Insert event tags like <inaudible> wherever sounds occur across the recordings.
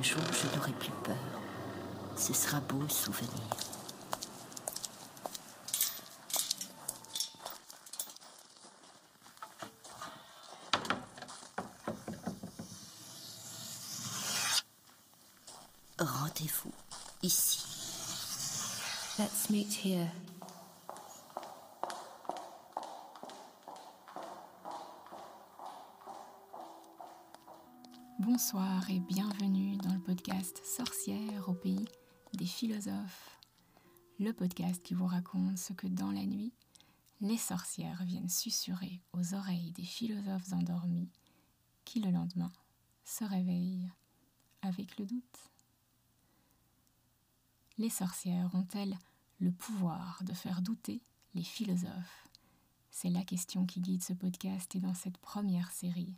un jour je n'aurai plus peur. Ce sera beau souvenir. Rendez-vous ici. Let's meet here. Bonsoir et bienvenue dans le podcast Sorcière au pays des philosophes. Le podcast qui vous raconte ce que dans la nuit, les sorcières viennent susurrer aux oreilles des philosophes endormis qui le lendemain se réveillent avec le doute. Les sorcières ont-elles le pouvoir de faire douter les philosophes? C'est la question qui guide ce podcast et dans cette première série,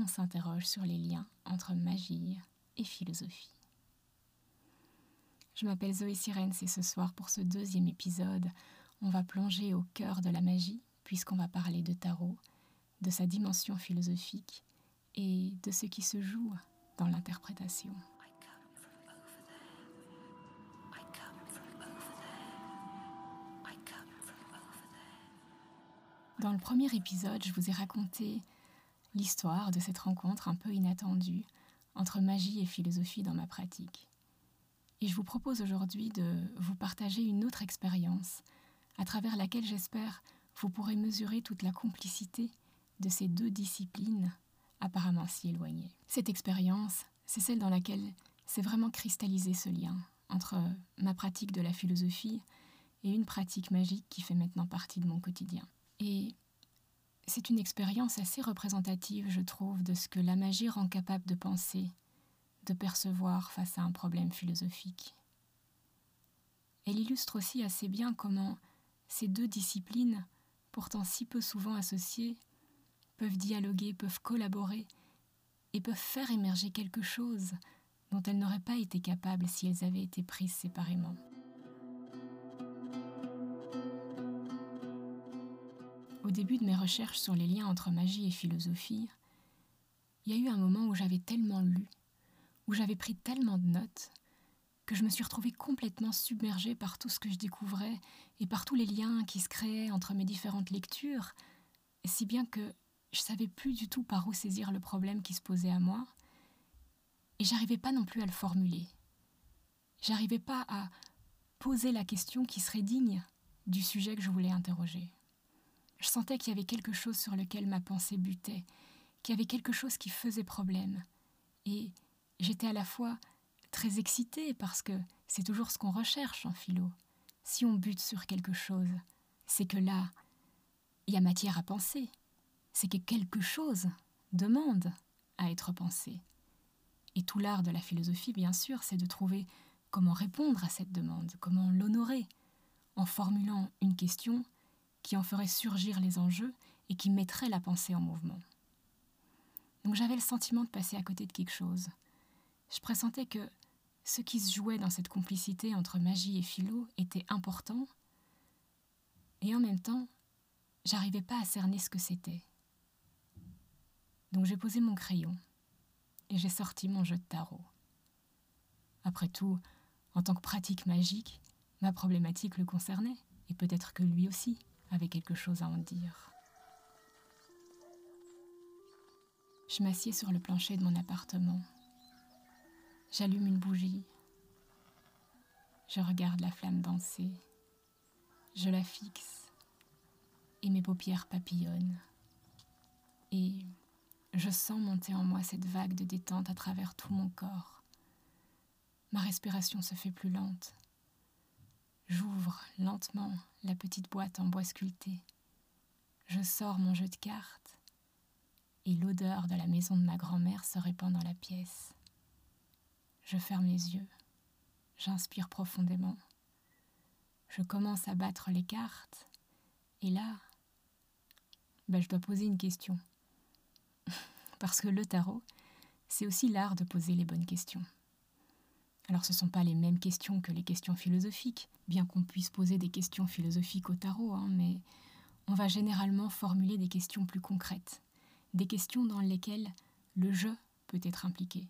on s'interroge sur les liens entre magie et philosophie. Je m'appelle Zoé Sirens et ce soir pour ce deuxième épisode, on va plonger au cœur de la magie puisqu'on va parler de tarot, de sa dimension philosophique et de ce qui se joue dans l'interprétation. Dans le premier épisode, je vous ai raconté l'histoire de cette rencontre un peu inattendue entre magie et philosophie dans ma pratique. Et je vous propose aujourd'hui de vous partager une autre expérience à travers laquelle j'espère vous pourrez mesurer toute la complicité de ces deux disciplines apparemment si éloignées. Cette expérience, c'est celle dans laquelle s'est vraiment cristallisé ce lien entre ma pratique de la philosophie et une pratique magique qui fait maintenant partie de mon quotidien. Et c'est une expérience assez représentative, je trouve, de ce que la magie rend capable de penser, de percevoir face à un problème philosophique. Elle illustre aussi assez bien comment ces deux disciplines, pourtant si peu souvent associées, peuvent dialoguer, peuvent collaborer et peuvent faire émerger quelque chose dont elles n'auraient pas été capables si elles avaient été prises séparément. Au début de mes recherches sur les liens entre magie et philosophie, il y a eu un moment où j'avais tellement lu, où j'avais pris tellement de notes, que je me suis retrouvée complètement submergée par tout ce que je découvrais et par tous les liens qui se créaient entre mes différentes lectures, si bien que je savais plus du tout par où saisir le problème qui se posait à moi, et j'arrivais pas non plus à le formuler. J'arrivais pas à poser la question qui serait digne du sujet que je voulais interroger. Je sentais qu'il y avait quelque chose sur lequel ma pensée butait, qu'il y avait quelque chose qui faisait problème. Et j'étais à la fois très excitée parce que c'est toujours ce qu'on recherche en philo. Si on bute sur quelque chose, c'est que là, il y a matière à penser. C'est que quelque chose demande à être pensé. Et tout l'art de la philosophie, bien sûr, c'est de trouver comment répondre à cette demande, comment l'honorer, en formulant une question qui en ferait surgir les enjeux et qui mettrait la pensée en mouvement. Donc j'avais le sentiment de passer à côté de quelque chose. Je pressentais que ce qui se jouait dans cette complicité entre magie et philo était important, et en même temps, j'arrivais pas à cerner ce que c'était. Donc j'ai posé mon crayon et j'ai sorti mon jeu de tarot. Après tout, en tant que pratique magique, ma problématique le concernait, et peut-être que lui aussi avait quelque chose à en dire. Je m'assieds sur le plancher de mon appartement. J'allume une bougie. Je regarde la flamme danser. Je la fixe et mes paupières papillonnent. Et je sens monter en moi cette vague de détente à travers tout mon corps. Ma respiration se fait plus lente. J'ouvre lentement la petite boîte en bois sculpté. Je sors mon jeu de cartes et l'odeur de la maison de ma grand-mère se répand dans la pièce. Je ferme les yeux, j'inspire profondément. Je commence à battre les cartes et là, ben, je dois poser une question. <laughs> Parce que le tarot, c'est aussi l'art de poser les bonnes questions. Alors ce ne sont pas les mêmes questions que les questions philosophiques, bien qu'on puisse poser des questions philosophiques au tarot, hein, mais on va généralement formuler des questions plus concrètes, des questions dans lesquelles le jeu peut être impliqué.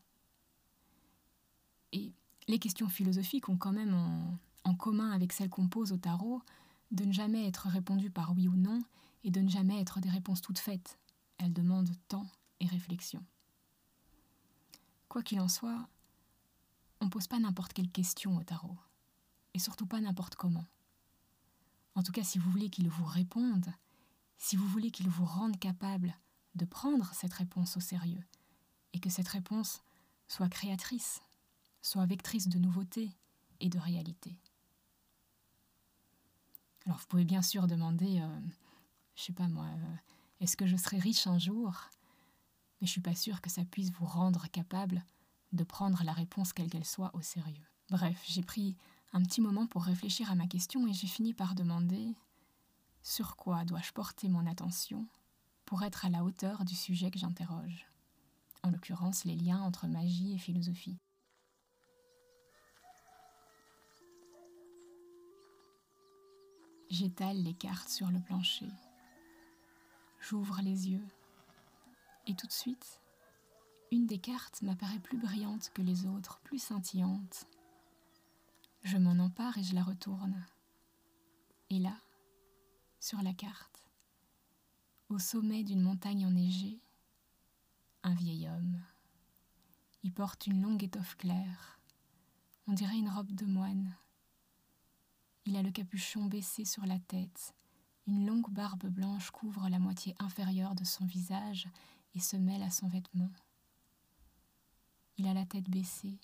Et les questions philosophiques ont quand même en, en commun avec celles qu'on pose au tarot de ne jamais être répondues par oui ou non et de ne jamais être des réponses toutes faites. Elles demandent temps et réflexion. Quoi qu'il en soit, on ne pose pas n'importe quelle question au tarot, et surtout pas n'importe comment. En tout cas, si vous voulez qu'il vous réponde, si vous voulez qu'il vous rende capable de prendre cette réponse au sérieux, et que cette réponse soit créatrice, soit vectrice de nouveautés et de réalité. Alors vous pouvez bien sûr demander, euh, je sais pas moi, euh, est-ce que je serai riche un jour? Mais je suis pas sûre que ça puisse vous rendre capable de prendre la réponse quelle qu'elle soit au sérieux. Bref, j'ai pris un petit moment pour réfléchir à ma question et j'ai fini par demander sur quoi dois-je porter mon attention pour être à la hauteur du sujet que j'interroge, en l'occurrence les liens entre magie et philosophie. J'étale les cartes sur le plancher. J'ouvre les yeux. Et tout de suite, une des cartes m'apparaît plus brillante que les autres, plus scintillante. Je m'en empare et je la retourne. Et là, sur la carte, au sommet d'une montagne enneigée, un vieil homme. Il porte une longue étoffe claire, on dirait une robe de moine. Il a le capuchon baissé sur la tête, une longue barbe blanche couvre la moitié inférieure de son visage et se mêle à son vêtement. Il a la tête baissée,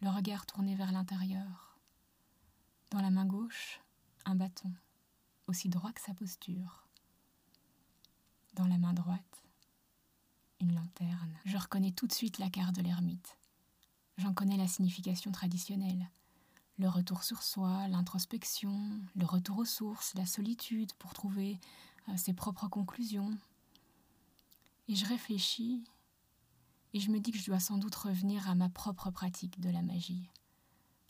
le regard tourné vers l'intérieur. Dans la main gauche, un bâton, aussi droit que sa posture. Dans la main droite, une lanterne. Je reconnais tout de suite la carte de l'ermite. J'en connais la signification traditionnelle le retour sur soi, l'introspection, le retour aux sources, la solitude pour trouver euh, ses propres conclusions. Et je réfléchis et je me dis que je dois sans doute revenir à ma propre pratique de la magie,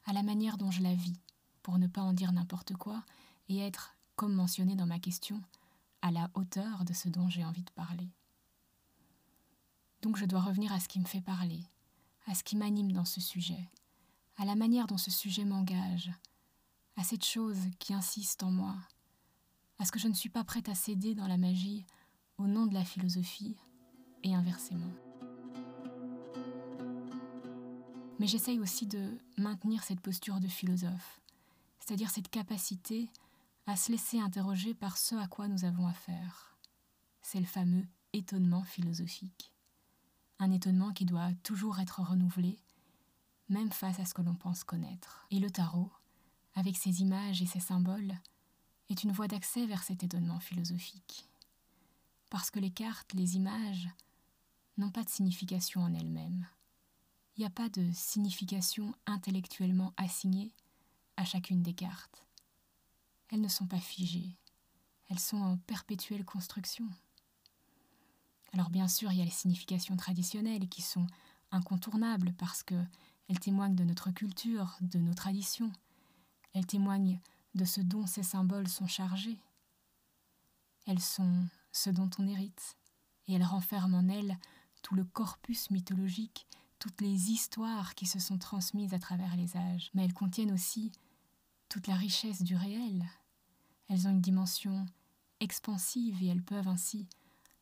à la manière dont je la vis, pour ne pas en dire n'importe quoi et être, comme mentionné dans ma question, à la hauteur de ce dont j'ai envie de parler. Donc je dois revenir à ce qui me fait parler, à ce qui m'anime dans ce sujet, à la manière dont ce sujet m'engage, à cette chose qui insiste en moi, à ce que je ne suis pas prête à céder dans la magie au nom de la philosophie et inversement. Mais j'essaye aussi de maintenir cette posture de philosophe, c'est-à-dire cette capacité à se laisser interroger par ce à quoi nous avons affaire. C'est le fameux étonnement philosophique. Un étonnement qui doit toujours être renouvelé même face à ce que l'on pense connaître. Et le tarot, avec ses images et ses symboles, est une voie d'accès vers cet étonnement philosophique. Parce que les cartes, les images, n'ont pas de signification en elles-mêmes. Il n'y a pas de signification intellectuellement assignée à chacune des cartes. Elles ne sont pas figées, elles sont en perpétuelle construction. Alors bien sûr, il y a les significations traditionnelles qui sont incontournables parce que elles témoignent de notre culture, de nos traditions. Elles témoignent de ce dont ces symboles sont chargés. Elles sont ce dont on hérite, et elles renferment en elles tout le corpus mythologique, toutes les histoires qui se sont transmises à travers les âges. Mais elles contiennent aussi toute la richesse du réel. Elles ont une dimension expansive et elles peuvent ainsi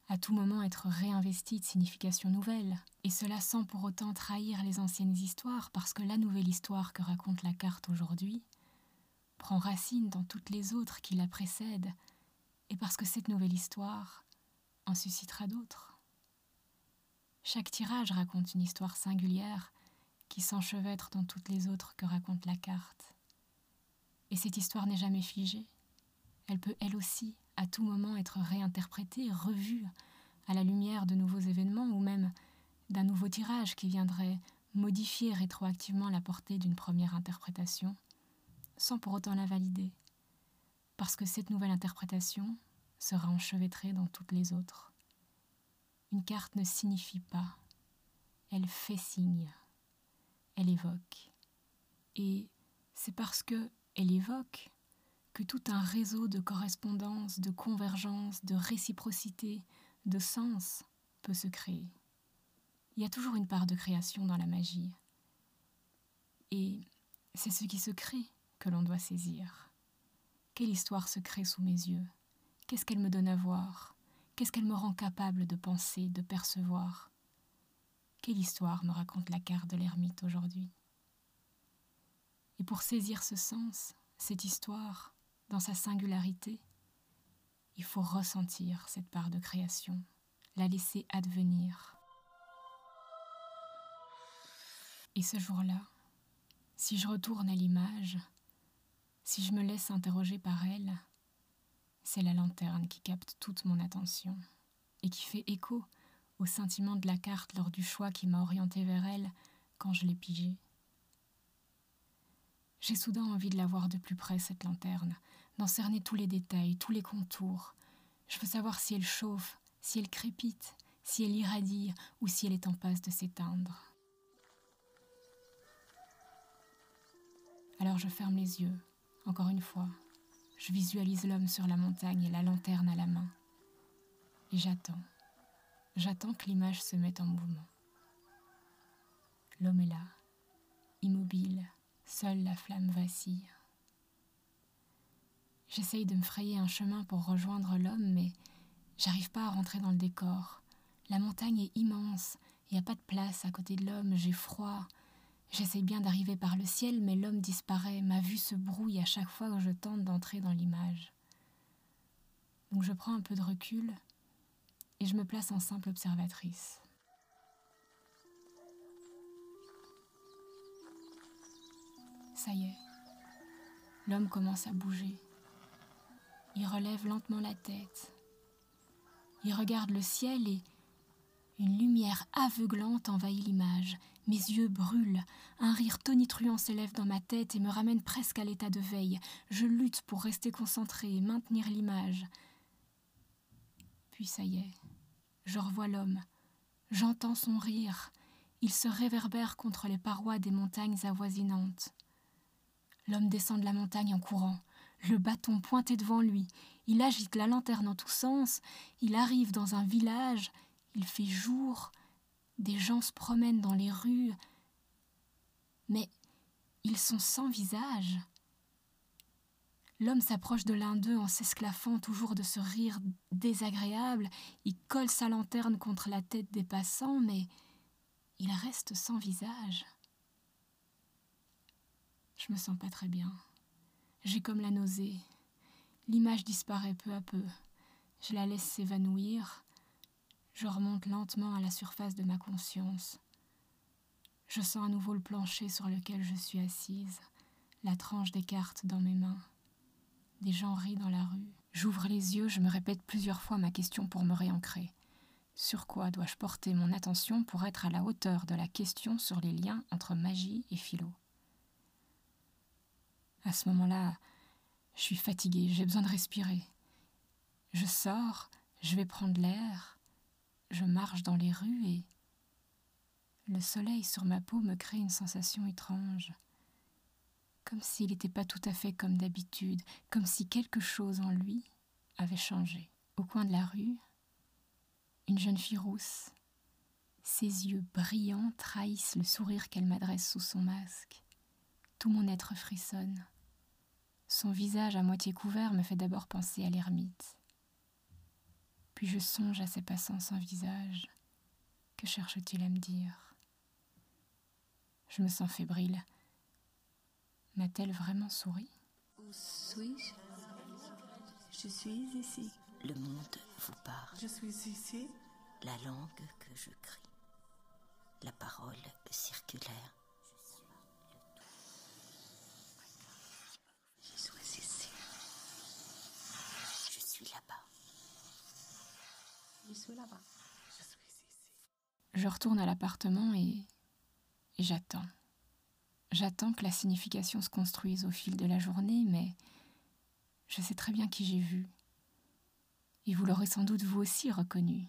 à tout moment être réinvestie de significations nouvelles, et cela sans pour autant trahir les anciennes histoires, parce que la nouvelle histoire que raconte la carte aujourd'hui prend racine dans toutes les autres qui la précèdent, et parce que cette nouvelle histoire en suscitera d'autres. Chaque tirage raconte une histoire singulière qui s'enchevêtre dans toutes les autres que raconte la carte. Et cette histoire n'est jamais figée. Elle peut elle aussi à tout moment être réinterprétée, revue à la lumière de nouveaux événements ou même d'un nouveau tirage qui viendrait modifier rétroactivement la portée d'une première interprétation, sans pour autant la valider, parce que cette nouvelle interprétation sera enchevêtrée dans toutes les autres. Une carte ne signifie pas, elle fait signe, elle évoque. Et c'est parce que elle évoque que tout un réseau de correspondance, de convergence, de réciprocité, de sens peut se créer. Il y a toujours une part de création dans la magie. Et c'est ce qui se crée que l'on doit saisir. Quelle histoire se crée sous mes yeux? Qu'est-ce qu'elle me donne à voir? Qu'est-ce qu'elle me rend capable de penser, de percevoir? Quelle histoire me raconte la carte de l'ermite aujourd'hui? Et pour saisir ce sens, cette histoire, dans sa singularité, il faut ressentir cette part de création, la laisser advenir. Et ce jour-là, si je retourne à l'image, si je me laisse interroger par elle, c'est la lanterne qui capte toute mon attention et qui fait écho au sentiment de la carte lors du choix qui m'a orienté vers elle quand je l'ai pigée. J'ai soudain envie de la voir de plus près, cette lanterne, d'en cerner tous les détails, tous les contours. Je veux savoir si elle chauffe, si elle crépite, si elle irradie ou si elle est en passe de s'éteindre. Alors je ferme les yeux, encore une fois, je visualise l'homme sur la montagne et la lanterne à la main. Et j'attends. J'attends que l'image se mette en mouvement. L'homme est là, immobile, seule la flamme vacille. J'essaye de me frayer un chemin pour rejoindre l'homme, mais j'arrive pas à rentrer dans le décor. La montagne est immense, il n'y a pas de place à côté de l'homme, j'ai froid, J'essaye bien d'arriver par le ciel, mais l'homme disparaît, ma vue se brouille à chaque fois que je tente d'entrer dans l'image. Donc je prends un peu de recul et je me place en simple observatrice. Ça y est, l'homme commence à bouger. Il relève lentement la tête. Il regarde le ciel et une lumière aveuglante envahit l'image. Mes yeux brûlent. Un rire tonitruant s'élève dans ma tête et me ramène presque à l'état de veille. Je lutte pour rester concentré et maintenir l'image. Puis ça y est, je revois l'homme. J'entends son rire. Il se réverbère contre les parois des montagnes avoisinantes. L'homme descend de la montagne en courant, le bâton pointé devant lui. Il agite la lanterne en tous sens. Il arrive dans un village il fait jour, des gens se promènent dans les rues, mais ils sont sans visage. L'homme s'approche de l'un d'eux en s'esclaffant toujours de ce rire désagréable, il colle sa lanterne contre la tête des passants, mais il reste sans visage. Je me sens pas très bien. J'ai comme la nausée. L'image disparaît peu à peu. Je la laisse s'évanouir. Je remonte lentement à la surface de ma conscience. Je sens à nouveau le plancher sur lequel je suis assise, la tranche des cartes dans mes mains. Des gens rient dans la rue. J'ouvre les yeux, je me répète plusieurs fois ma question pour me réancrer. Sur quoi dois-je porter mon attention pour être à la hauteur de la question sur les liens entre magie et philo? À ce moment-là, je suis fatiguée, j'ai besoin de respirer. Je sors, je vais prendre l'air, je marche dans les rues et le soleil sur ma peau me crée une sensation étrange, comme s'il n'était pas tout à fait comme d'habitude, comme si quelque chose en lui avait changé. Au coin de la rue, une jeune fille rousse, ses yeux brillants trahissent le sourire qu'elle m'adresse sous son masque. Tout mon être frissonne. Son visage à moitié couvert me fait d'abord penser à l'ermite. Puis je songe à ces passants sans visage. Que cherche-t-il à me dire? Je me sens fébrile. M'a-t-elle vraiment souri? Où suis-je? Je suis ici. Le monde vous parle. Je suis ici. La langue que je crie. La parole circulaire. Je suis ici. Je suis là-bas. Là-bas. Je retourne à l'appartement et, et j'attends. J'attends que la signification se construise au fil de la journée, mais je sais très bien qui j'ai vu. Et vous l'aurez sans doute vous aussi reconnu.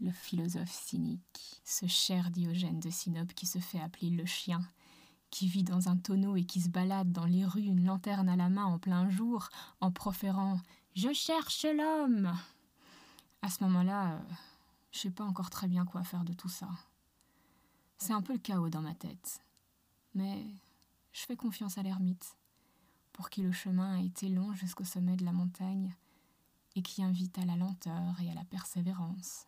Le philosophe cynique, ce cher Diogène de Sinope qui se fait appeler le chien, qui vit dans un tonneau et qui se balade dans les rues une lanterne à la main en plein jour, en proférant Je cherche l'homme à ce moment-là, euh, je sais pas encore très bien quoi faire de tout ça. C'est un peu le chaos dans ma tête. mais je fais confiance à l'ermite, pour qui le chemin a été long jusqu'au sommet de la montagne et qui invite à la lenteur et à la persévérance.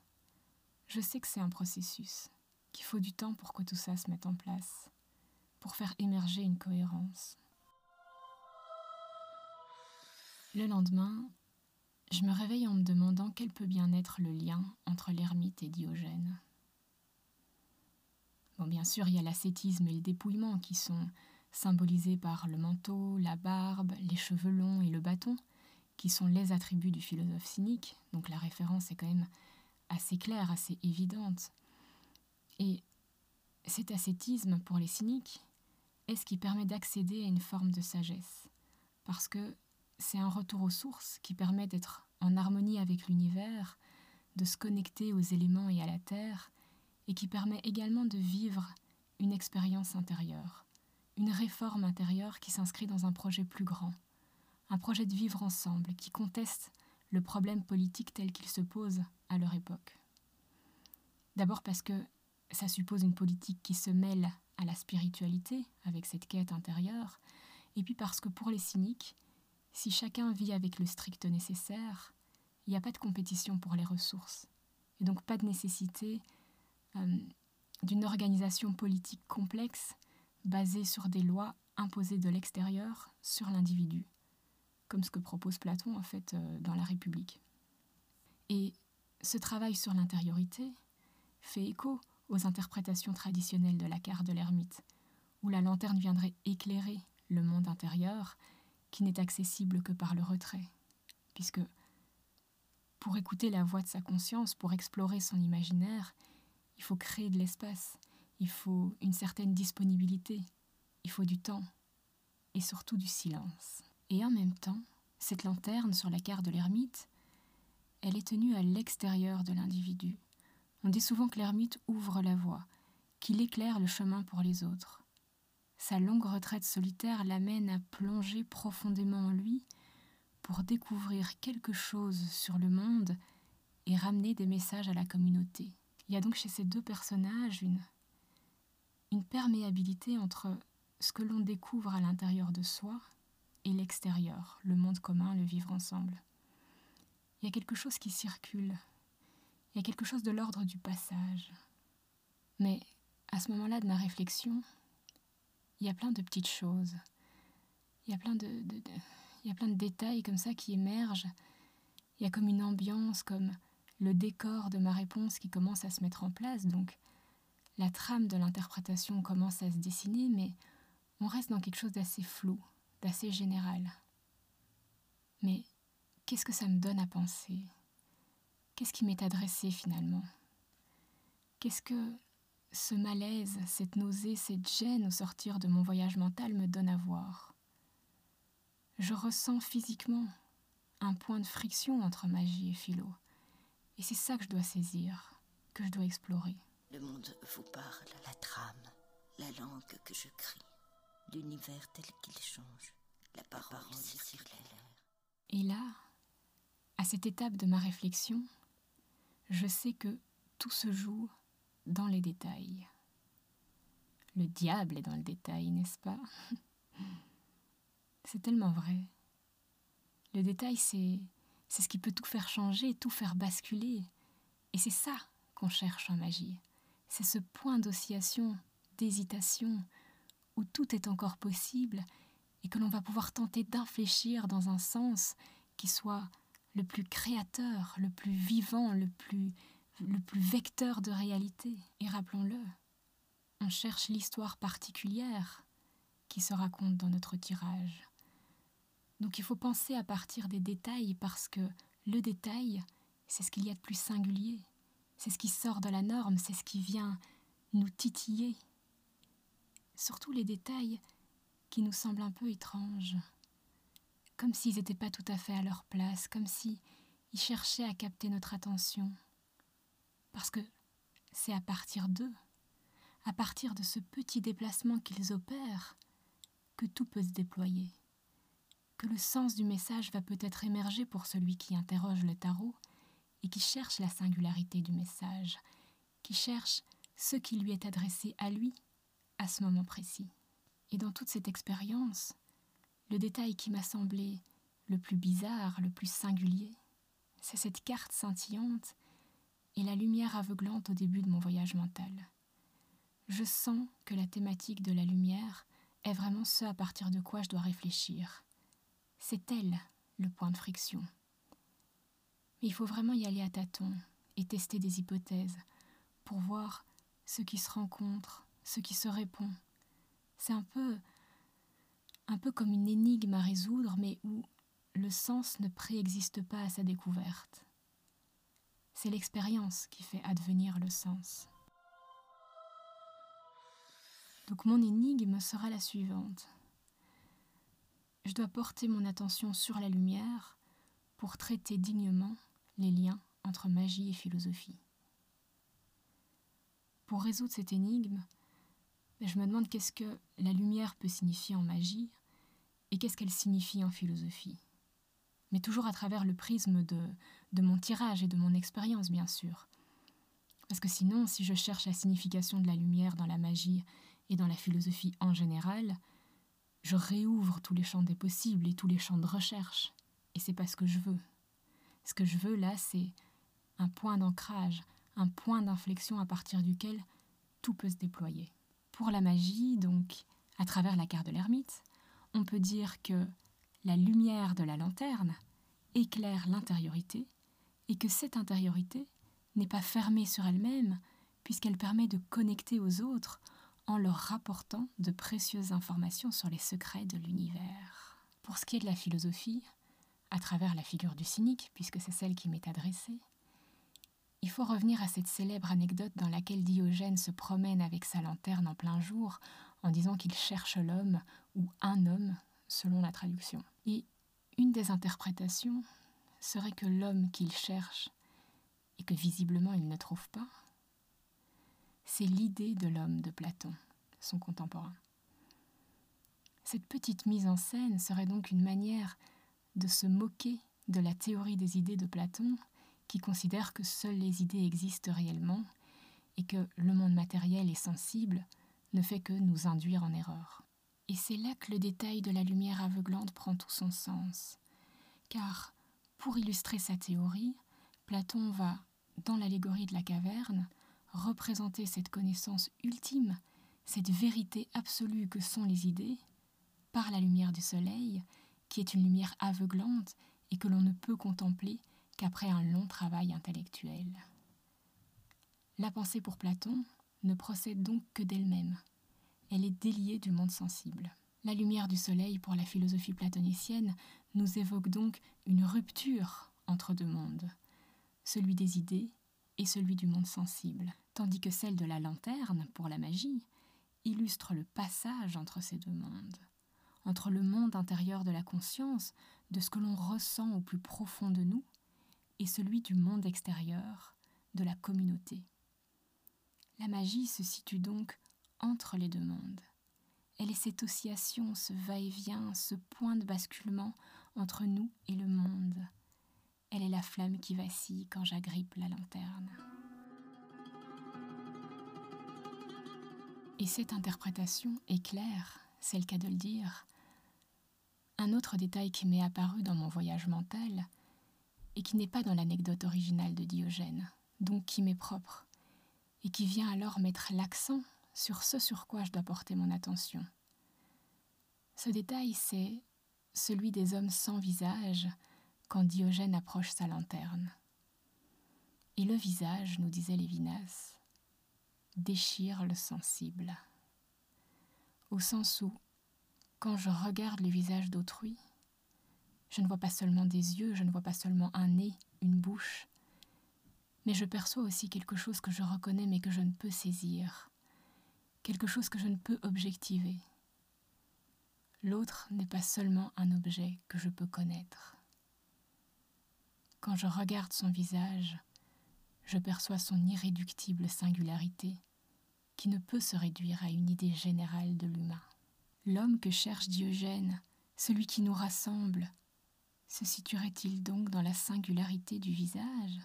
Je sais que c'est un processus, qu'il faut du temps pour que tout ça se mette en place, pour faire émerger une cohérence. Le lendemain, je me réveille en me demandant quel peut bien être le lien entre l'ermite et Diogène. Bon, bien sûr, il y a l'ascétisme et le dépouillement qui sont symbolisés par le manteau, la barbe, les cheveux longs et le bâton, qui sont les attributs du philosophe cynique, donc la référence est quand même assez claire, assez évidente. Et cet ascétisme pour les cyniques est ce qui permet d'accéder à une forme de sagesse, parce que c'est un retour aux sources qui permet d'être en harmonie avec l'univers, de se connecter aux éléments et à la terre, et qui permet également de vivre une expérience intérieure, une réforme intérieure qui s'inscrit dans un projet plus grand, un projet de vivre ensemble qui conteste le problème politique tel qu'il se pose à leur époque. D'abord parce que ça suppose une politique qui se mêle à la spiritualité avec cette quête intérieure, et puis parce que pour les cyniques, si chacun vit avec le strict nécessaire, il n'y a pas de compétition pour les ressources, et donc pas de nécessité euh, d'une organisation politique complexe basée sur des lois imposées de l'extérieur sur l'individu, comme ce que propose Platon en fait euh, dans la République. Et ce travail sur l'intériorité fait écho aux interprétations traditionnelles de la carte de l'ermite, où la lanterne viendrait éclairer le monde intérieur qui n'est accessible que par le retrait, puisque pour écouter la voix de sa conscience, pour explorer son imaginaire, il faut créer de l'espace, il faut une certaine disponibilité, il faut du temps et surtout du silence. Et en même temps, cette lanterne sur la carte de l'ermite, elle est tenue à l'extérieur de l'individu. On dit souvent que l'ermite ouvre la voie, qu'il éclaire le chemin pour les autres. Sa longue retraite solitaire l'amène à plonger profondément en lui pour découvrir quelque chose sur le monde et ramener des messages à la communauté. Il y a donc chez ces deux personnages une, une perméabilité entre ce que l'on découvre à l'intérieur de soi et l'extérieur, le monde commun, le vivre ensemble. Il y a quelque chose qui circule, il y a quelque chose de l'ordre du passage. Mais à ce moment-là de ma réflexion, il y a plein de petites choses, il y a plein de, il y a plein de détails comme ça qui émergent, il y a comme une ambiance, comme le décor de ma réponse qui commence à se mettre en place, donc la trame de l'interprétation commence à se dessiner, mais on reste dans quelque chose d'assez flou, d'assez général. Mais qu'est-ce que ça me donne à penser? Qu'est-ce qui m'est adressé finalement? Qu'est-ce que ce malaise, cette nausée, cette gêne au sortir de mon voyage mental me donne à voir Je ressens physiquement un point de friction entre magie et philo. Et c'est ça que je dois saisir, que je dois explorer. Le monde vous parle, la trame, la langue que je crie, l'univers tel qu'il change, la parole, parole circulaire. Et là, à cette étape de ma réflexion, je sais que tout se joue dans les détails. Le diable est dans le détail, n'est-ce pas? <laughs> C'est tellement vrai. Le détail, c'est c'est ce qui peut tout faire changer, tout faire basculer. Et c'est ça qu'on cherche en magie. C'est ce point d'oscillation, d'hésitation, où tout est encore possible et que l'on va pouvoir tenter d'infléchir dans un sens qui soit le plus créateur, le plus vivant, le plus, le plus vecteur de réalité. Et rappelons-le, on cherche l'histoire particulière qui se raconte dans notre tirage. Donc il faut penser à partir des détails parce que le détail, c'est ce qu'il y a de plus singulier, c'est ce qui sort de la norme, c'est ce qui vient nous titiller. Surtout les détails qui nous semblent un peu étranges, comme s'ils n'étaient pas tout à fait à leur place, comme s'ils cherchaient à capter notre attention. Parce que c'est à partir d'eux, à partir de ce petit déplacement qu'ils opèrent, que tout peut se déployer que le sens du message va peut-être émerger pour celui qui interroge le tarot et qui cherche la singularité du message, qui cherche ce qui lui est adressé à lui à ce moment précis. Et dans toute cette expérience, le détail qui m'a semblé le plus bizarre, le plus singulier, c'est cette carte scintillante et la lumière aveuglante au début de mon voyage mental. Je sens que la thématique de la lumière est vraiment ce à partir de quoi je dois réfléchir. C'est elle le point de friction. Mais il faut vraiment y aller à tâtons et tester des hypothèses pour voir ce qui se rencontre, ce qui se répond. C'est un peu un peu comme une énigme à résoudre mais où le sens ne préexiste pas à sa découverte. C'est l'expérience qui fait advenir le sens. Donc mon énigme sera la suivante. Je dois porter mon attention sur la lumière pour traiter dignement les liens entre magie et philosophie. Pour résoudre cette énigme, je me demande qu'est-ce que la lumière peut signifier en magie et qu'est-ce qu'elle signifie en philosophie mais toujours à travers le prisme de, mon tirage et de mon expérience, bien sûr. Parce que sinon, si je cherche la signification de la lumière dans la magie et dans la philosophie en général, je réouvre tous les champs des possibles et tous les champs de recherche. Et c'est pas ce que je veux. Ce que je veux là, c'est un point d'ancrage, un point d'inflexion à partir duquel tout peut se déployer. Pour la magie, donc, à travers la carte de l'ermite, on peut dire que la lumière de la lanterne éclaire l'intériorité et que cette intériorité n'est pas fermée sur elle-même puisqu'elle permet de connecter aux autres en leur rapportant de précieuses informations sur les secrets de l'univers. Pour ce qui est de la philosophie, à travers la figure du cynique, puisque c'est celle qui m'est adressée, il faut revenir à cette célèbre anecdote dans laquelle Diogène se promène avec sa lanterne en plein jour en disant qu'il cherche l'homme ou un homme selon la traduction. Une des interprétations serait que l'homme qu'il cherche et que visiblement il ne trouve pas, c'est l'idée de l'homme de Platon, son contemporain. Cette petite mise en scène serait donc une manière de se moquer de la théorie des idées de Platon, qui considère que seules les idées existent réellement et que le monde matériel et sensible ne fait que nous induire en erreur. Et c'est là que le détail de la lumière aveuglante prend tout son sens. Car, pour illustrer sa théorie, Platon va, dans l'allégorie de la caverne, représenter cette connaissance ultime, cette vérité absolue que sont les idées, par la lumière du soleil, qui est une lumière aveuglante et que l'on ne peut contempler qu'après un long travail intellectuel. La pensée pour Platon ne procède donc que d'elle-même elle est déliée du monde sensible. La lumière du soleil pour la philosophie platonicienne nous évoque donc une rupture entre deux mondes, celui des idées et celui du monde sensible, tandis que celle de la lanterne pour la magie illustre le passage entre ces deux mondes, entre le monde intérieur de la conscience, de ce que l'on ressent au plus profond de nous, et celui du monde extérieur, de la communauté. La magie se situe donc entre les deux mondes. Elle est cette oscillation, ce va-et-vient, ce point de basculement entre nous et le monde. Elle est la flamme qui vacille quand j'agrippe la lanterne. Et cette interprétation est claire, c'est le cas de le dire. Un autre détail qui m'est apparu dans mon voyage mental, et qui n'est pas dans l'anecdote originale de Diogène, donc qui m'est propre, et qui vient alors mettre l'accent sur ce sur quoi je dois porter mon attention. Ce détail, c'est celui des hommes sans visage quand Diogène approche sa lanterne. Et le visage, nous disait Lévinas, déchire le sensible. Au sens où, quand je regarde le visage d'autrui, je ne vois pas seulement des yeux, je ne vois pas seulement un nez, une bouche, mais je perçois aussi quelque chose que je reconnais mais que je ne peux saisir, quelque chose que je ne peux objectiver. L'autre n'est pas seulement un objet que je peux connaître. Quand je regarde son visage, je perçois son irréductible singularité, qui ne peut se réduire à une idée générale de l'humain. L'homme que cherche Diogène, celui qui nous rassemble, se situerait-il donc dans la singularité du visage?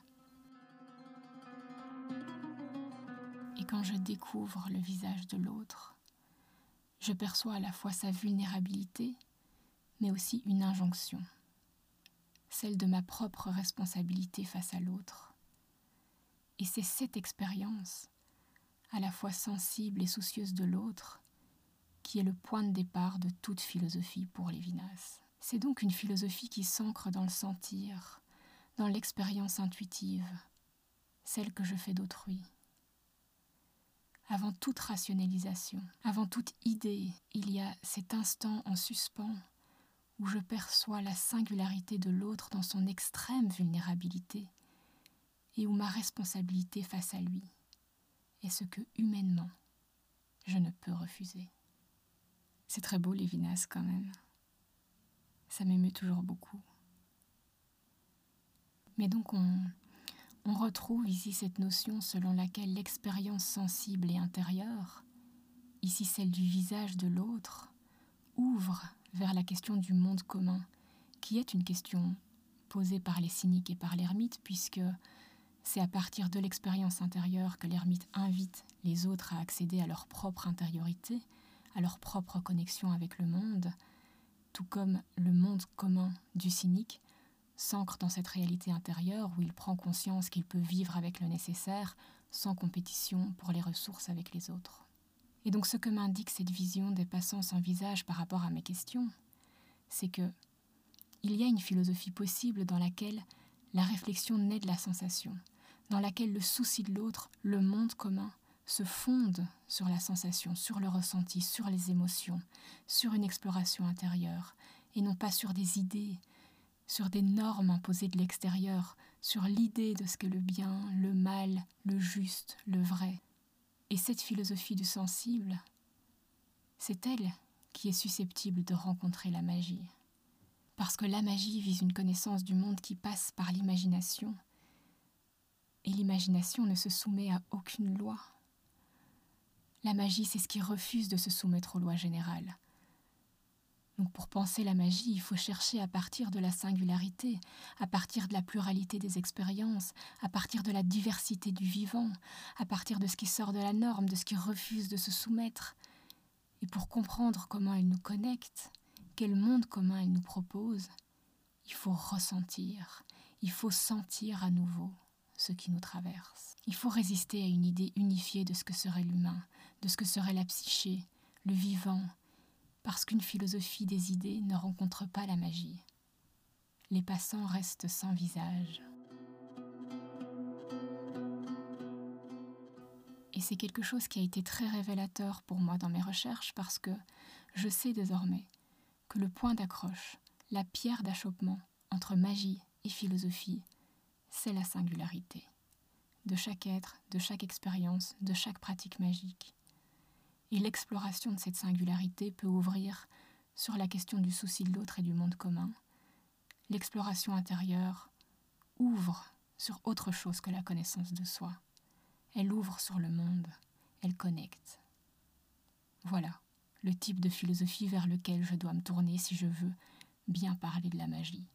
Et quand je découvre le visage de l'autre, je perçois à la fois sa vulnérabilité, mais aussi une injonction, celle de ma propre responsabilité face à l'autre. Et c'est cette expérience, à la fois sensible et soucieuse de l'autre, qui est le point de départ de toute philosophie pour Lévinas. C'est donc une philosophie qui s'ancre dans le sentir, dans l'expérience intuitive, celle que je fais d'autrui. Avant toute rationalisation, avant toute idée, il y a cet instant en suspens où je perçois la singularité de l'autre dans son extrême vulnérabilité et où ma responsabilité face à lui est ce que humainement je ne peux refuser. C'est très beau Lévinas quand même. Ça m'émeut toujours beaucoup. Mais donc on, on retrouve ici cette notion selon laquelle l'expérience sensible et intérieure, ici celle du visage de l'autre, ouvre vers la question du monde commun, qui est une question posée par les cyniques et par l'ermite, puisque c'est à partir de l'expérience intérieure que l'ermite invite les autres à accéder à leur propre intériorité, à leur propre connexion avec le monde, tout comme le monde commun du cynique s'ancre dans cette réalité intérieure où il prend conscience qu'il peut vivre avec le nécessaire sans compétition pour les ressources avec les autres. Et donc ce que m'indique cette vision dépassant son visage par rapport à mes questions, c'est que il y a une philosophie possible dans laquelle la réflexion naît de la sensation, dans laquelle le souci de l'autre, le monde commun, se fonde sur la sensation, sur le ressenti, sur les émotions, sur une exploration intérieure, et non pas sur des idées, sur des normes imposées de l'extérieur, sur l'idée de ce que le bien, le mal, le juste, le vrai. Et cette philosophie du sensible, c'est elle qui est susceptible de rencontrer la magie. Parce que la magie vise une connaissance du monde qui passe par l'imagination. Et l'imagination ne se soumet à aucune loi. La magie, c'est ce qui refuse de se soumettre aux lois générales. Donc pour penser la magie, il faut chercher à partir de la singularité, à partir de la pluralité des expériences, à partir de la diversité du vivant, à partir de ce qui sort de la norme, de ce qui refuse de se soumettre. Et pour comprendre comment elle nous connecte, quel monde commun elle nous propose, il faut ressentir, il faut sentir à nouveau ce qui nous traverse. Il faut résister à une idée unifiée de ce que serait l'humain, de ce que serait la psyché, le vivant, parce qu'une philosophie des idées ne rencontre pas la magie. Les passants restent sans visage. Et c'est quelque chose qui a été très révélateur pour moi dans mes recherches parce que je sais désormais que le point d'accroche, la pierre d'achoppement entre magie et philosophie, c'est la singularité de chaque être, de chaque expérience, de chaque pratique magique. Et l'exploration de cette singularité peut ouvrir sur la question du souci de l'autre et du monde commun. L'exploration intérieure ouvre sur autre chose que la connaissance de soi. Elle ouvre sur le monde, elle connecte. Voilà le type de philosophie vers lequel je dois me tourner si je veux bien parler de la magie,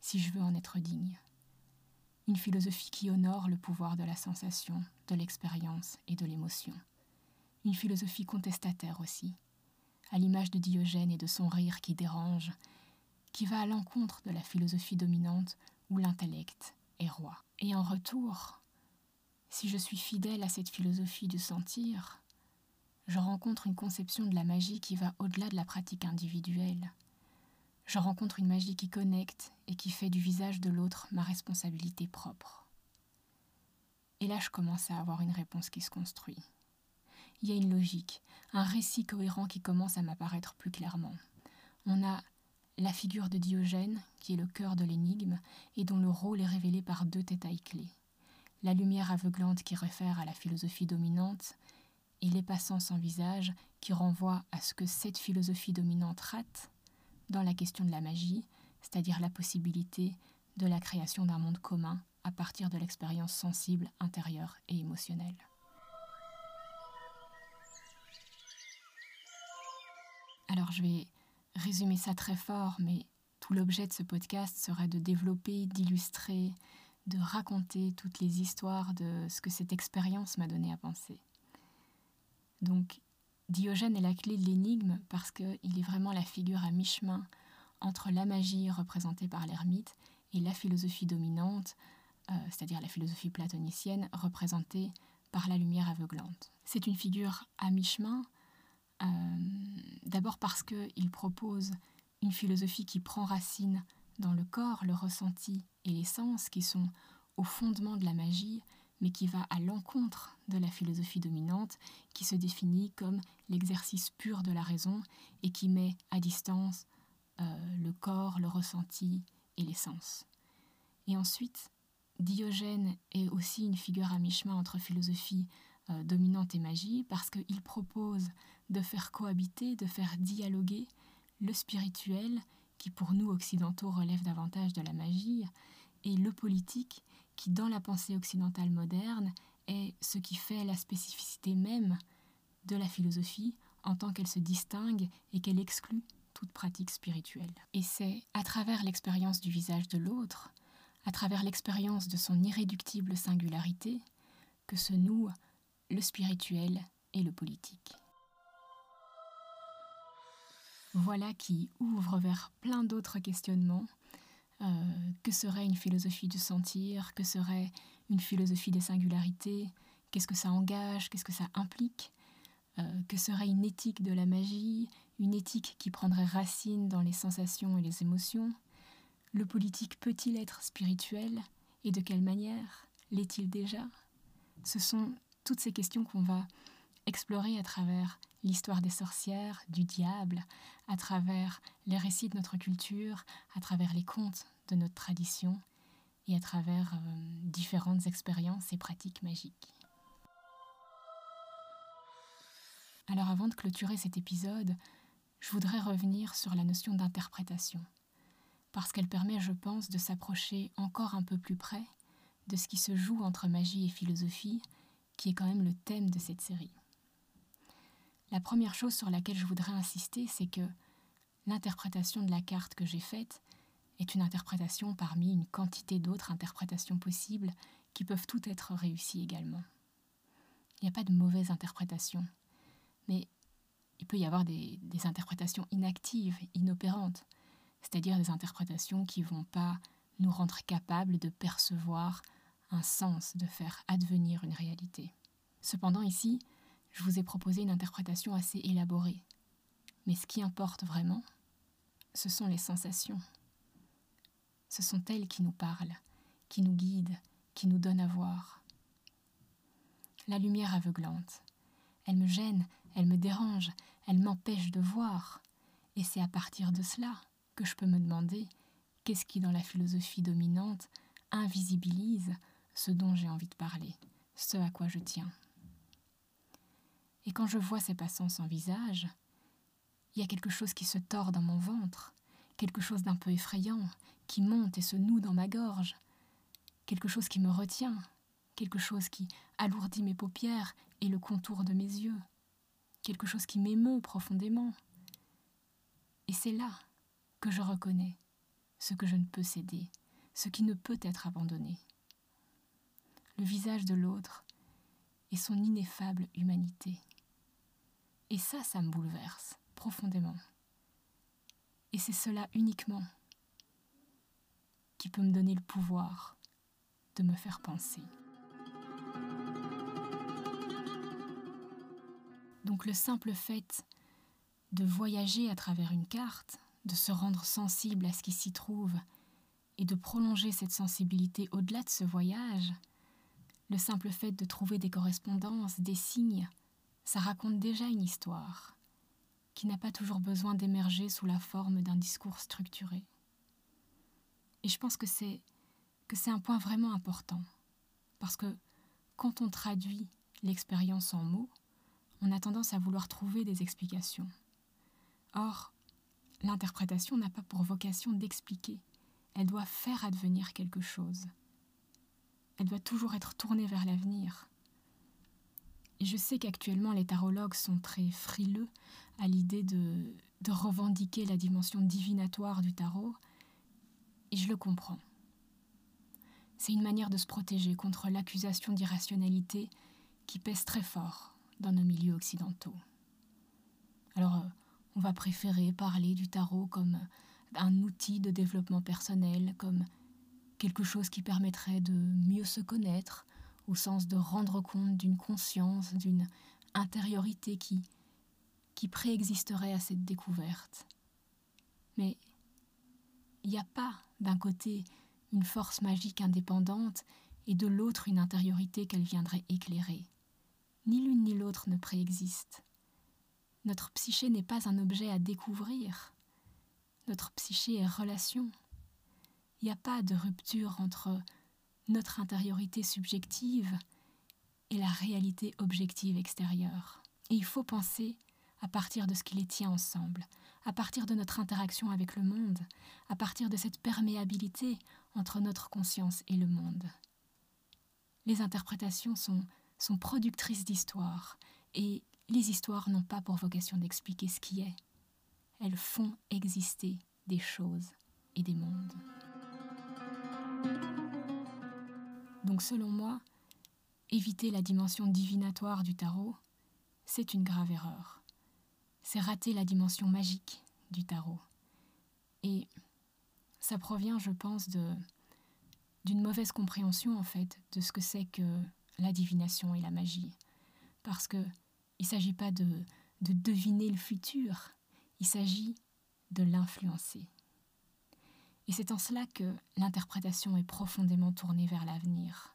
si je veux en être digne. Une philosophie qui honore le pouvoir de la sensation, de l'expérience et de l'émotion une philosophie contestataire aussi, à l'image de Diogène et de son rire qui dérange, qui va à l'encontre de la philosophie dominante où l'intellect est roi. Et en retour, si je suis fidèle à cette philosophie du sentir, je rencontre une conception de la magie qui va au-delà de la pratique individuelle. Je rencontre une magie qui connecte et qui fait du visage de l'autre ma responsabilité propre. Et là, je commence à avoir une réponse qui se construit il y a une logique, un récit cohérent qui commence à m'apparaître plus clairement. On a la figure de Diogène, qui est le cœur de l'énigme, et dont le rôle est révélé par deux détails clés. La lumière aveuglante qui réfère à la philosophie dominante, et les passants sans visage qui renvoient à ce que cette philosophie dominante rate dans la question de la magie, c'est-à-dire la possibilité de la création d'un monde commun à partir de l'expérience sensible, intérieure et émotionnelle. Alors je vais résumer ça très fort, mais tout l'objet de ce podcast serait de développer, d'illustrer, de raconter toutes les histoires de ce que cette expérience m'a donné à penser. Donc, Diogène est la clé de l'énigme parce qu'il est vraiment la figure à mi-chemin entre la magie représentée par l'ermite et la philosophie dominante, euh, c'est-à-dire la philosophie platonicienne représentée par la lumière aveuglante. C'est une figure à mi-chemin, euh, d'abord parce qu'il propose une philosophie qui prend racine dans le corps, le ressenti et les sens qui sont au fondement de la magie, mais qui va à l'encontre de la philosophie dominante, qui se définit comme l'exercice pur de la raison et qui met à distance euh, le corps, le ressenti et les sens. Et ensuite, Diogène est aussi une figure à mi-chemin entre philosophie euh, dominante et magie, parce qu'il propose de faire cohabiter, de faire dialoguer le spirituel, qui pour nous occidentaux relève davantage de la magie, et le politique, qui dans la pensée occidentale moderne est ce qui fait la spécificité même de la philosophie en tant qu'elle se distingue et qu'elle exclut toute pratique spirituelle. Et c'est à travers l'expérience du visage de l'autre, à travers l'expérience de son irréductible singularité, que se nouent le spirituel et le politique. Voilà qui ouvre vers plein d'autres questionnements. Euh, que serait une philosophie du sentir, que serait une philosophie des singularités, qu'est-ce que ça engage, qu'est-ce que ça implique, euh, que serait une éthique de la magie, une éthique qui prendrait racine dans les sensations et les émotions? Le politique peut-il être spirituel? Et de quelle manière L'est-il déjà? Ce sont toutes ces questions qu'on va explorer à travers l'histoire des sorcières, du diable, à travers les récits de notre culture, à travers les contes de notre tradition et à travers euh, différentes expériences et pratiques magiques. Alors avant de clôturer cet épisode, je voudrais revenir sur la notion d'interprétation, parce qu'elle permet, je pense, de s'approcher encore un peu plus près de ce qui se joue entre magie et philosophie, qui est quand même le thème de cette série. La première chose sur laquelle je voudrais insister, c'est que l'interprétation de la carte que j'ai faite est une interprétation parmi une quantité d'autres interprétations possibles qui peuvent toutes être réussies également. Il n'y a pas de mauvaise interprétation, mais il peut y avoir des, interprétations inactives, inopérantes, c'est-à-dire des interprétations qui ne vont pas nous rendre capables de percevoir un sens, de faire advenir une réalité. Cependant, ici, je vous ai proposé une interprétation assez élaborée. Mais ce qui importe vraiment, ce sont les sensations. Ce sont elles qui nous parlent, qui nous guident, qui nous donnent à voir. La lumière aveuglante, elle me gêne, elle me dérange, elle m'empêche de voir. Et c'est à partir de cela que je peux me demander qu'est-ce qui, dans la philosophie dominante, invisibilise ce dont j'ai envie de parler, ce à quoi je tiens. Et quand je vois ces passants sans visage, il y a quelque chose qui se tord dans mon ventre, quelque chose d'un peu effrayant, qui monte et se noue dans ma gorge, quelque chose qui me retient, quelque chose qui alourdit mes paupières et le contour de mes yeux, quelque chose qui m'émeut profondément. Et c'est là que je reconnais ce que je ne peux céder, ce qui ne peut être abandonné. Le visage de l'autre et son ineffable humanité. Et ça, ça me bouleverse profondément. Et c'est cela uniquement qui peut me donner le pouvoir de me faire penser. Donc le simple fait de voyager à travers une carte, de se rendre sensible à ce qui s'y trouve, et de prolonger cette sensibilité au-delà de ce voyage, le simple fait de trouver des correspondances, des signes, ça raconte déjà une histoire qui n'a pas toujours besoin d'émerger sous la forme d'un discours structuré. Et je pense que c'est que c'est un point vraiment important parce que quand on traduit l'expérience en mots, on a tendance à vouloir trouver des explications. Or, l'interprétation n'a pas pour vocation d'expliquer, elle doit faire advenir quelque chose. Elle doit toujours être tournée vers l'avenir, et je sais qu'actuellement les tarologues sont très frileux à l'idée de, revendiquer la dimension divinatoire du tarot, et je le comprends. C'est une manière de se protéger contre l'accusation d'irrationalité qui pèse très fort dans nos milieux occidentaux. Alors, euh, on va préférer parler du tarot comme un outil de développement personnel, comme quelque chose qui permettrait de mieux se connaître, au sens de rendre compte d'une conscience, d'une intériorité qui, qui préexisterait à cette découverte. Mais il n'y a pas d'un côté une force magique indépendante et de l'autre une intériorité qu'elle viendrait éclairer. Ni l'une ni l'autre ne préexiste. Notre psyché n'est pas un objet à découvrir. Notre psyché est relation. Il n'y a pas de rupture entre notre intériorité subjective et la réalité objective extérieure. Et il faut penser à partir de ce qui les tient ensemble, à partir de notre interaction avec le monde, à partir de cette perméabilité entre notre conscience et le monde. Les interprétations sont, sont productrices d'histoire, et les histoires n'ont pas pour vocation d'expliquer ce qui est. Elles font exister des choses et des mondes. Donc selon moi, éviter la dimension divinatoire du tarot, c'est une grave erreur. C'est rater la dimension magique du tarot. Et ça provient, je pense, d'une mauvaise compréhension en fait de ce que c'est que la divination et la magie. Parce que il ne s'agit pas de deviner le futur, il s'agit de l'influencer. Et c'est en cela que l'interprétation est profondément tournée vers l'avenir.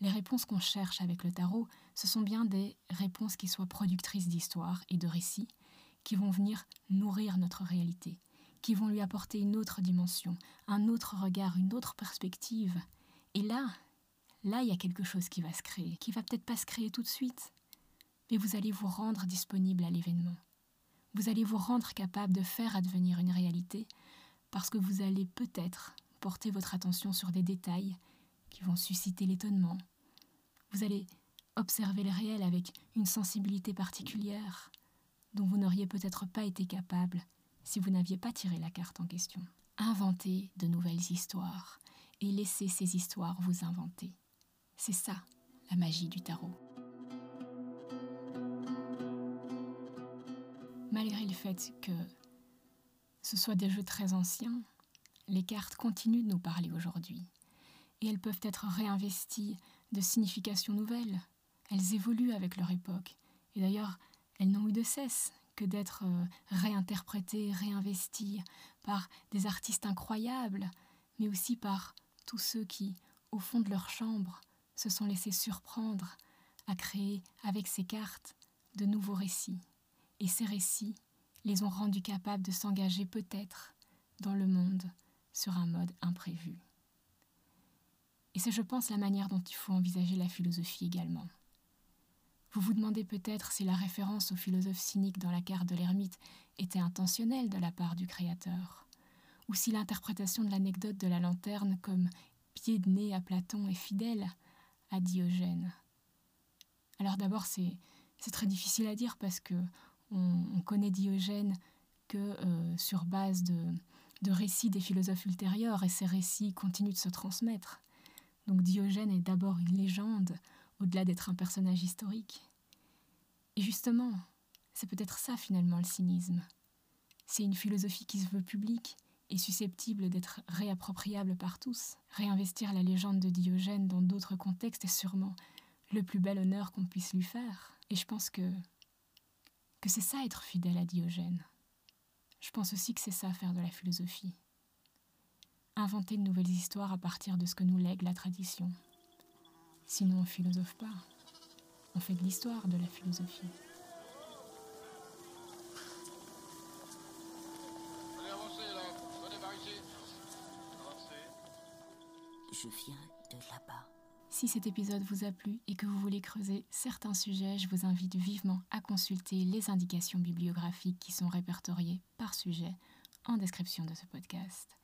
Les réponses qu'on cherche avec le tarot, ce sont bien des réponses qui soient productrices d'histoire et de récits, qui vont venir nourrir notre réalité, qui vont lui apporter une autre dimension, un autre regard, une autre perspective. Et là, là, il y a quelque chose qui va se créer, qui va peut-être pas se créer tout de suite, mais vous allez vous rendre disponible à l'événement. Vous allez vous rendre capable de faire advenir une réalité parce que vous allez peut-être porter votre attention sur des détails qui vont susciter l'étonnement. Vous allez observer le réel avec une sensibilité particulière dont vous n'auriez peut-être pas été capable si vous n'aviez pas tiré la carte en question. Inventez de nouvelles histoires et laissez ces histoires vous inventer. C'est ça, la magie du tarot. Malgré le fait que ce soit des jeux très anciens, les cartes continuent de nous parler aujourd'hui. Et elles peuvent être réinvesties de significations nouvelles. Elles évoluent avec leur époque. Et d'ailleurs, elles n'ont eu de cesse que d'être euh, réinterprétées, réinvesties par des artistes incroyables, mais aussi par tous ceux qui, au fond de leur chambre, se sont laissés surprendre à créer avec ces cartes de nouveaux récits. Et ces récits les ont rendus capables de s'engager peut-être dans le monde sur un mode imprévu. Et c'est, je pense, la manière dont il faut envisager la philosophie également. Vous vous demandez peut-être si la référence au philosophe cynique dans la carte de l'ermite était intentionnelle de la part du créateur, ou si l'interprétation de l'anecdote de la lanterne comme pied de nez à Platon est fidèle à Diogène. Alors d'abord, c'est, très difficile à dire parce que on, connaît Diogène que euh, sur base de, de récits des philosophes ultérieurs, et ces récits continuent de se transmettre. Donc Diogène est d'abord une légende, au-delà d'être un personnage historique. Et justement, c'est peut-être ça finalement le cynisme. C'est une philosophie qui se veut publique et susceptible d'être réappropriable par tous. Réinvestir la légende de Diogène dans d'autres contextes est sûrement le plus bel honneur qu'on puisse lui faire. Et je pense que que c'est ça être fidèle à Diogène. Je pense aussi que c'est ça faire de la philosophie. Inventer de nouvelles histoires à partir de ce que nous lègue la tradition. Sinon on philosophe pas. On fait de l'histoire de la philosophie. Je viens de là-bas. Si cet épisode vous a plu et que vous voulez creuser certains sujets, je vous invite vivement à consulter les indications bibliographiques qui sont répertoriées par sujet en description de ce podcast.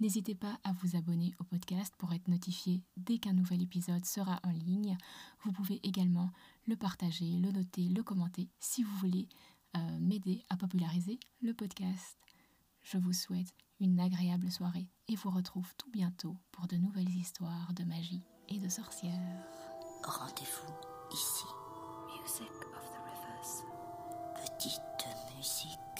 N'hésitez pas à vous abonner au podcast pour être notifié dès qu'un nouvel épisode sera en ligne. Vous pouvez également le partager, le noter, le commenter si vous voulez euh, m'aider à populariser le podcast. Je vous souhaite une agréable soirée et vous retrouve tout bientôt pour de nouvelles histoires de magie et de sorcières. Rendez-vous ici. Music of the rivers. Petite musique.